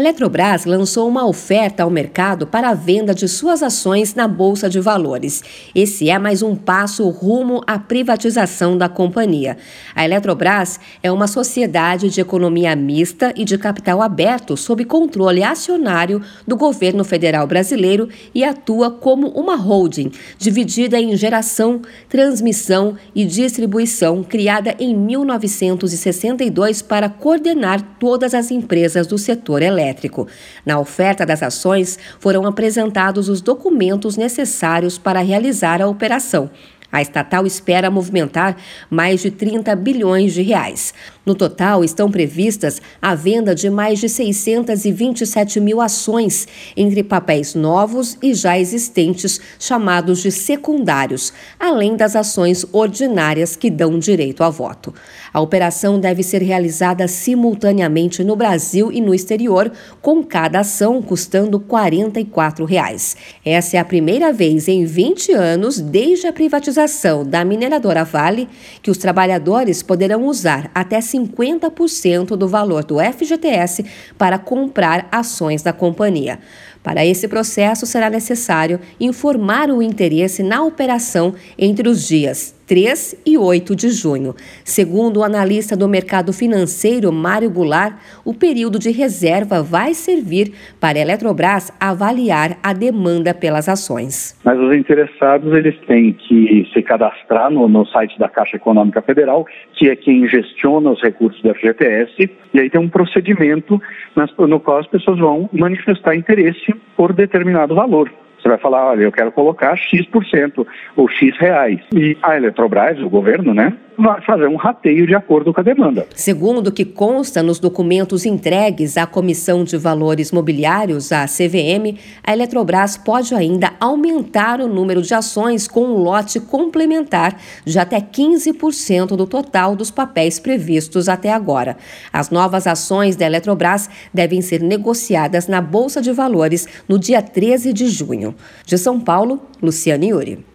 Eletrobras lançou uma oferta ao mercado para a venda de suas ações na Bolsa de Valores. Esse é mais um passo rumo à privatização da companhia. A Eletrobras é uma sociedade de economia mista e de capital aberto sob controle acionário do governo federal brasileiro e atua como uma holding, dividida em geração, transmissão e distribuição, criada em 1962 para coordenar todas as empresas do setor elétrico elétrico. Na oferta das ações, foram apresentados os documentos necessários para realizar a operação. A estatal espera movimentar mais de 30 bilhões de reais. No total, estão previstas a venda de mais de 627 mil ações, entre papéis novos e já existentes, chamados de secundários, além das ações ordinárias que dão direito a voto. A operação deve ser realizada simultaneamente no Brasil e no exterior, com cada ação custando 44 reais. Essa é a primeira vez em 20 anos, desde a privatização da mineradora Vale, que os trabalhadores poderão usar até 50% do valor do FGTS para comprar ações da companhia. Para esse processo, será necessário informar o interesse na operação entre os dias 3 e 8 de junho. Segundo o analista do mercado financeiro Mário Goulart, o período de reserva vai servir para a Eletrobras avaliar a demanda pelas ações. Mas os interessados eles têm que se cadastrar no, no site da Caixa Econômica Federal, que é quem gestiona os recursos da FGTS, e aí tem um procedimento no qual as pessoas vão manifestar interesse por determinado valor. Você vai falar, olha, eu quero colocar X% ou X reais. E a Eletrobras, o governo, né, vai fazer um rateio de acordo com a demanda. Segundo o que consta nos documentos entregues à Comissão de Valores Mobiliários, a CVM, a Eletrobras pode ainda aumentar o número de ações com um lote complementar de até 15% do total dos papéis previstos até agora. As novas ações da Eletrobras devem ser negociadas na Bolsa de Valores no dia 13 de junho. De São Paulo, Luciane Yuri.